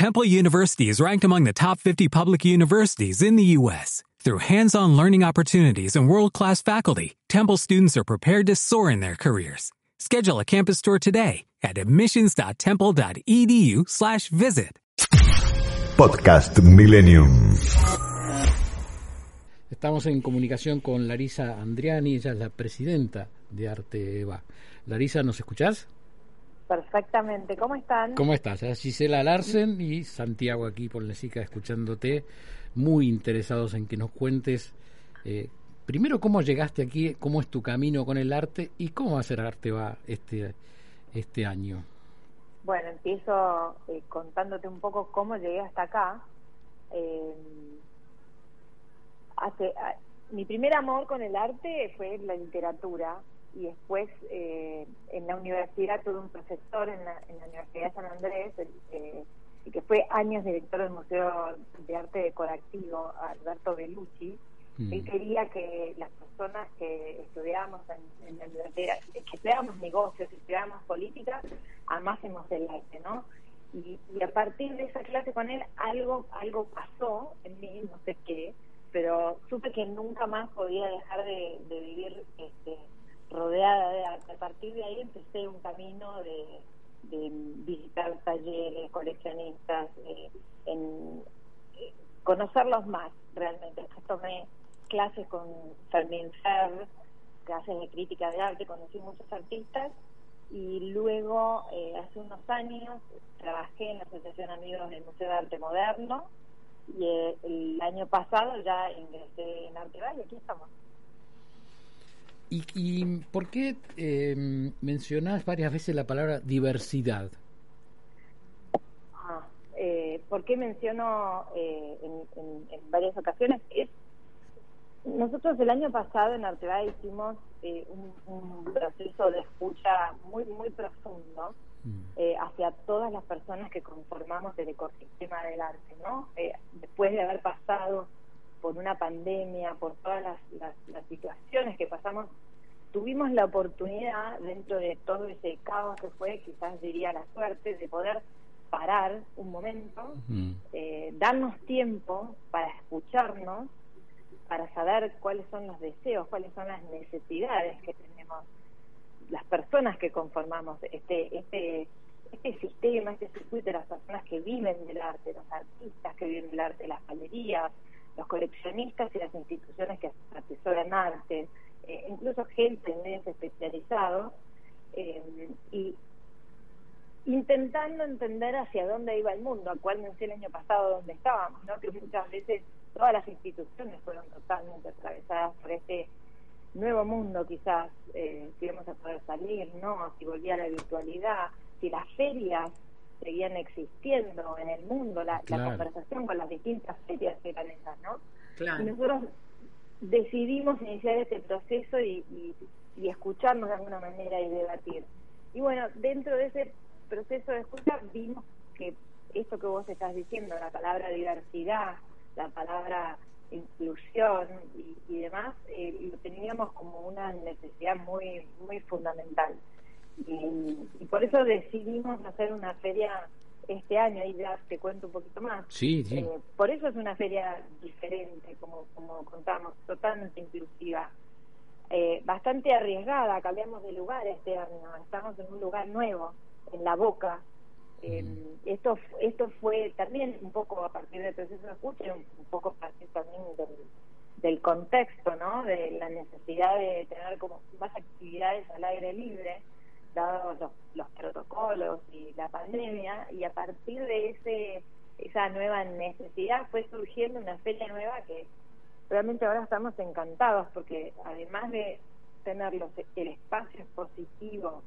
Temple University is ranked among the top 50 public universities in the U.S. Through hands-on learning opportunities and world-class faculty, Temple students are prepared to soar in their careers. Schedule a campus tour today at admissions.temple.edu/visit. Podcast Millennium. Estamos en comunicación con Larisa Andriani, ella es la presidenta de Arte Eva. Larisa, ¿nos escuchás? Perfectamente, ¿cómo están? ¿Cómo estás? Gisela Larsen y Santiago aquí por Lesica escuchándote, muy interesados en que nos cuentes eh, primero cómo llegaste aquí, cómo es tu camino con el arte y cómo va a ser Arte Va este, este año. Bueno, empiezo eh, contándote un poco cómo llegué hasta acá. Eh, hace, mi primer amor con el arte fue la literatura y después eh, en la universidad tuve un profesor en la, Universidad de San Andrés eh, y que fue años director del Museo de Arte Decorativo, Alberto Bellucci. Mm. Él quería que las personas que estudiábamos en, la universidad, que estudiábamos negocios, que estudiábamos política, amásemos el arte, ¿no? Y, y, a partir de esa clase con él algo algo pasó en mí, no sé qué, pero supe que nunca más podía dejar de, de vivir este, rodeada de arte. A partir de ahí empecé un camino de, visitar talleres, coleccionistas, eh, en eh, conocerlos más realmente. tomé clases con Fermín Fer, clases de crítica de arte, conocí muchos artistas y luego eh, hace unos años trabajé en la Asociación Amigos del Museo de Arte Moderno y el año pasado ya ingresé en Arte y aquí estamos. ¿Y, y por qué eh, mencionás varias veces la palabra diversidad? Ah, eh, ¿Por qué menciono eh, en, varias ocasiones? Es, nosotros el año pasado en Arteba hicimos eh, un, proceso de escucha muy, muy profundo mm. eh, hacia todas las personas que conformamos el ecosistema del arte, ¿no? después de haber pasado por una pandemia, por todas las, las, situaciones que pasamos, tuvimos la oportunidad, dentro de todo ese caos que fue, quizás diría la suerte, de poder parar un momento, eh, darnos tiempo para escucharnos, para saber cuáles son los deseos, cuáles son las necesidades que tenemos las personas que conformamos este, este, este sistema, este circuito de las personas que viven del arte, los artistas que viven del arte, las galerías, los coleccionistas y las instituciones que atesoran arte, eh, incluso gente en medios especializados, eh, y intentando entender hacia dónde iba el mundo, a cual sé el año pasado dónde estábamos, ¿no? que muchas veces todas las instituciones fueron totalmente atravesadas por este nuevo mundo quizás, eh, si íbamos a poder salir, ¿no? si volvía la virtualidad, si las ferias seguían existiendo en el mundo, la, conversación con las distintas ferias eran esas, ¿no? Y nosotros decidimos iniciar este proceso y, y, escucharnos de alguna manera y debatir. Y bueno, dentro de ese proceso de escucha vimos que esto que vos estás diciendo, la palabra diversidad, la palabra inclusión y, y demás, eh, lo teníamos como una necesidad muy muy fundamental. Y, por eso decidimos hacer una feria este año, y ya te cuento un poquito más. Sí, eh, por eso es una feria diferente, como, como contamos, totalmente inclusiva. Eh, bastante arriesgada, cambiamos de lugar este año, estamos en un lugar nuevo, en La Boca. Eh, esto esto fue también un poco a partir del proceso de escucha, un, un poco a partir también del, del contexto, ¿no? De la necesidad de tener como más actividades al aire libre dados los, protocolos y la pandemia, y a partir de ese esa nueva necesidad fue surgiendo una feria nueva que realmente ahora estamos encantados porque además de tener los, el espacio expositivo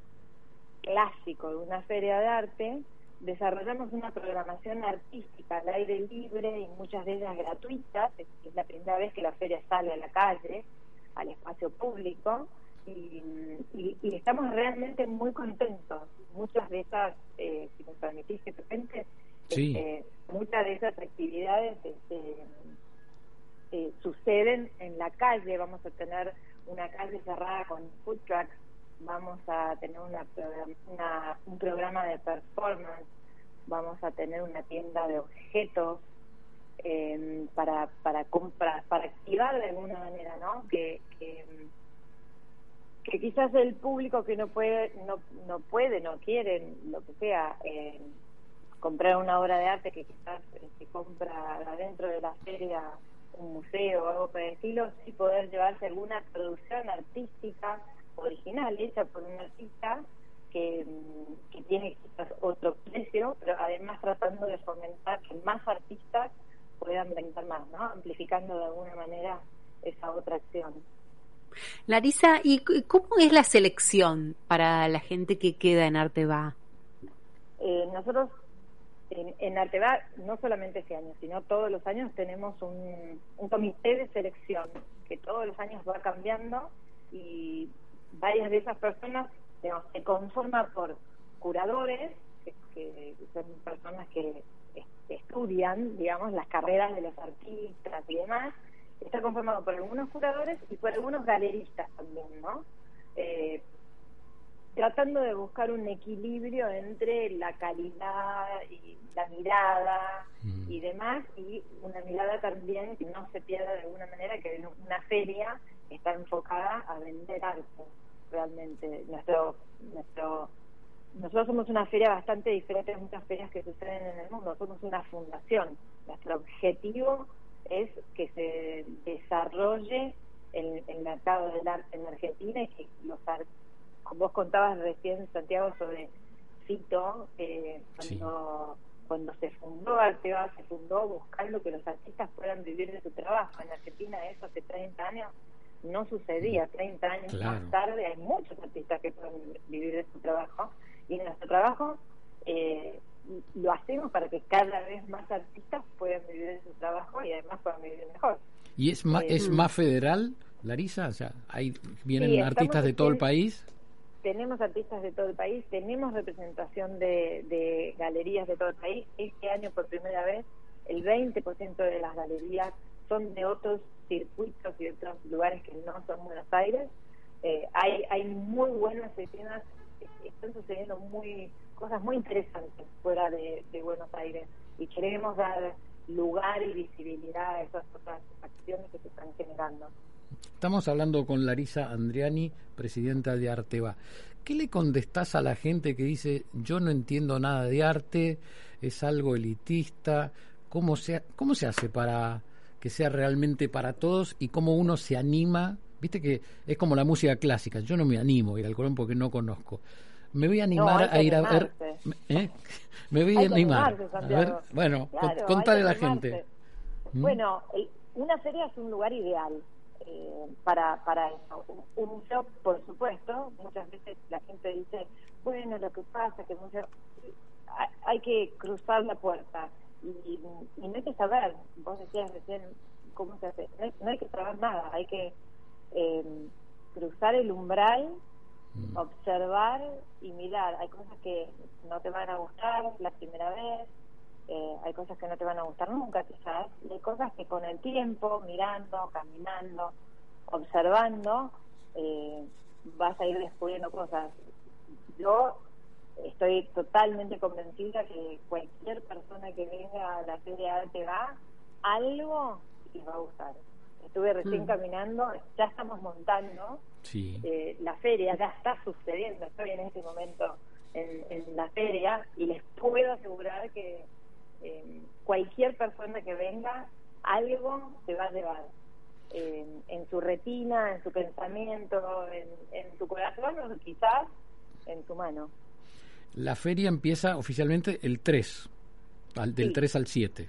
clásico de una feria de arte, desarrollamos una programación artística al aire libre y muchas de ellas gratuitas, es la primera vez que la feria sale a la calle, al espacio público, y, y, estamos realmente muy contentos. Muchas de esas, eh, si me permitís que te este, muchas de esas actividades este, eh, suceden en la calle. Vamos a tener una calle cerrada con food trucks, vamos a tener una, una, un programa de performance vamos a tener una tienda de objetos eh, para para comprar, para activar de alguna manera, ¿no? Que, que, que quizás el público que no puede, no, no puede, no quiere, lo que sea, eh, comprar una obra de arte que quizás se compra adentro de la feria un museo o algo por el estilo, sí poder llevarse alguna producción artística original hecha por un artista que, que tiene quizás otro precio, pero además tratando de fomentar que más artistas puedan vender más, ¿no? Amplificando de alguna manera esa otra acción. Larisa, ¿y cómo es la selección para la gente que queda en Arteba? Eh, nosotros en, en Arteba, no solamente este año, sino todos los años tenemos un, comité de selección que todos los años va cambiando y varias de esas personas se conforman por curadores, que, que son personas que estudian, digamos, las carreras de los artistas y demás, está conformado por algunos curadores y por algunos galeristas también, ¿no? Eh, tratando de buscar un equilibrio entre la calidad y la mirada mm. y demás, y una mirada también que no se pierda de alguna manera, que una feria está enfocada a vender arte, realmente. Nuestro, nuestro nosotros somos una feria bastante diferente a muchas ferias que suceden en el mundo. Somos una fundación. Nuestro objetivo es que se desarrolle el, el mercado del arte en Argentina y que los como vos contabas recién Santiago sobre Cito eh, cuando cuando se fundó Arteba se fundó buscando que los artistas puedan vivir de su trabajo. En Argentina eso hace 30 años no sucedía. 30 años más tarde hay muchos artistas que pueden vivir de su trabajo. Y en nuestro trabajo eh, lo hacemos para que cada vez más artistas puedan vivir de su trabajo y además puedan vivir mejor. ¿Y es más, es eh, más federal, Larisa? O sea, hay, ¿vienen artistas de todo el país? Tenemos artistas de todo el país, tenemos representación de, de galerías de todo el país. Este año, por primera vez, el 20% de las galerías son de otros circuitos y de otros lugares que no son Buenos Aires. Eh, hay, hay muy buenas escenas, están sucediendo muy cosas muy interesantes fuera de, Buenos Aires y queremos dar lugar y visibilidad a esas otras acciones que se están generando. Estamos hablando con Larisa Andriani, presidenta de Arteba. ¿Qué le contestás a la gente que dice yo no entiendo nada de arte, es algo elitista? ¿Cómo se, cómo se hace para que sea realmente para todos y cómo uno se anima? Viste que es como la música clásica, yo no me animo a ir al Colón porque no conozco me voy a animar a ir a ver. ¿eh? Me voy a animar. a ver, bueno, contarle a la gente. ¿Mm? Bueno, una feria es un lugar ideal eh, para, para eso. Un, museo, por supuesto, muchas veces la gente dice, bueno, lo que pasa es que museo, hay, que cruzar la puerta y, no hay que saber, vos decías recién cómo se hace, no hay, que saber nada, hay que eh, cruzar el umbral Mm. observar y mirar. Hay cosas que no te van a gustar la primera vez, eh, hay cosas que no te van a gustar nunca quizás, y hay cosas que con el tiempo, mirando, caminando, observando, eh, vas a ir descubriendo cosas. Yo estoy totalmente convencida que cualquier persona que venga a la Feria de Arte va, algo les va a gustar. Estuve recién mm. caminando, ya estamos montando eh, la feria, ya está sucediendo, estoy en este momento en, la feria y les puedo asegurar que eh, cualquier persona que venga, algo se va a llevar. Eh, en su retina, en su pensamiento, en, en su corazón o quizás en su mano. La feria empieza oficialmente el 3, al, del 3 al 7.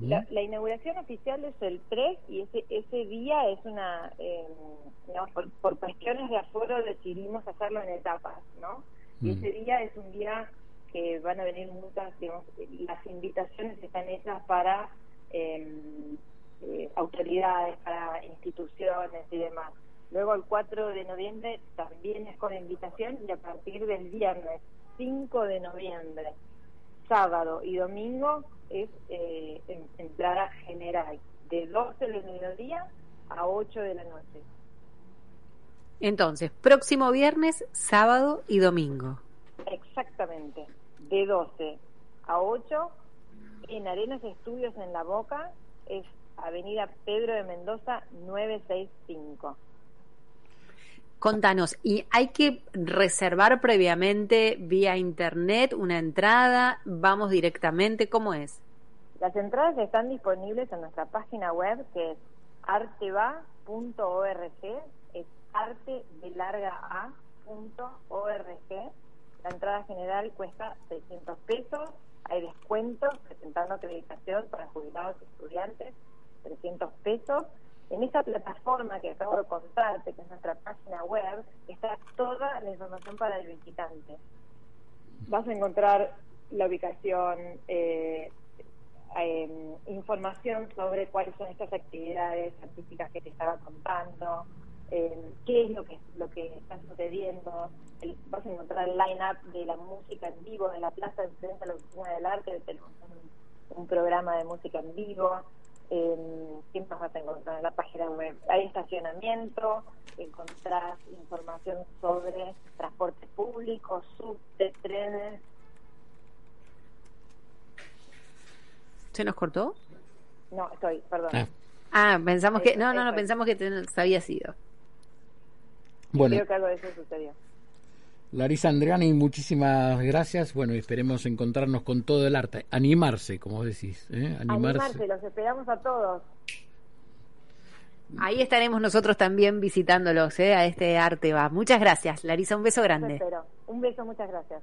La, inauguración oficial es el 3 y ese, ese día es una, eh, por, cuestiones de aforo decidimos hacerlo en etapas, ¿no? Y ese día es un día que van a venir muchas, digamos, las invitaciones están hechas para em, eh, autoridades, para instituciones y demás. Luego el 4 de noviembre también es con invitación y a partir del viernes 5 de noviembre, sábado y domingo es eh, entrada general, de 12 del mediodía a 8 de la noche. Entonces, próximo viernes, sábado y domingo. Exactamente, de 12 a 8. En Arenas Estudios en La Boca es Avenida Pedro de Mendoza 965. Contanos, ¿y hay que reservar previamente vía internet una entrada? ¿Vamos directamente? ¿Cómo es? Las entradas están disponibles en nuestra página web que es arteva.org, es arte a La entrada general cuesta 600 pesos, hay descuentos presentando acreditación para jubilados y estudiantes, 300 pesos. En esa plataforma que acabo de contarte, que es nuestra página web, está toda la información para el visitante. Vas a encontrar la ubicación, eh, eh, información sobre cuáles son estas actividades artísticas que te estaba contando, eh, qué es lo que lo que está sucediendo. vas a encontrar el line-up de la música en vivo de la plaza frente a la oficina del arte, tenemos un, programa de música en vivo. Eh, ¿Qué más vas a encontrar en la página web? Hay estacionamiento, encontrás información sobre transporte público, subte, trenes, ¿Se nos cortó? No, estoy, perdón. Ah, ah pensamos que. No, no, no, pensamos que se había sido. Bueno. Creo que algo de eso sucedió. Larisa Andriani, muchísimas gracias. Bueno, esperemos encontrarnos con todo el arte. Animarse, como decís. ¿eh? Animarse. Animarse, los esperamos a todos. Ahí estaremos nosotros también visitándolos, ¿eh? a este arte va. Muchas gracias, Larisa, un beso grande. Un beso, muchas gracias.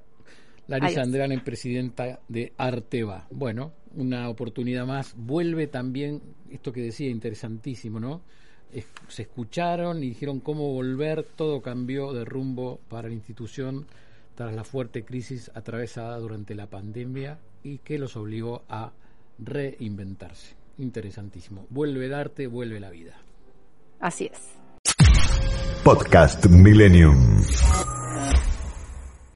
Larisa Andriani, presidenta de Arteva. Bueno, una oportunidad más. Vuelve también, esto que decía, interesantísimo, ¿no? Se escucharon y dijeron cómo volver, todo cambió de rumbo para la institución tras la fuerte crisis atravesada durante la pandemia y que los obligó a reinventarse. Interesantísimo. Vuelve el arte, vuelve la vida. Así es. Podcast Millennium.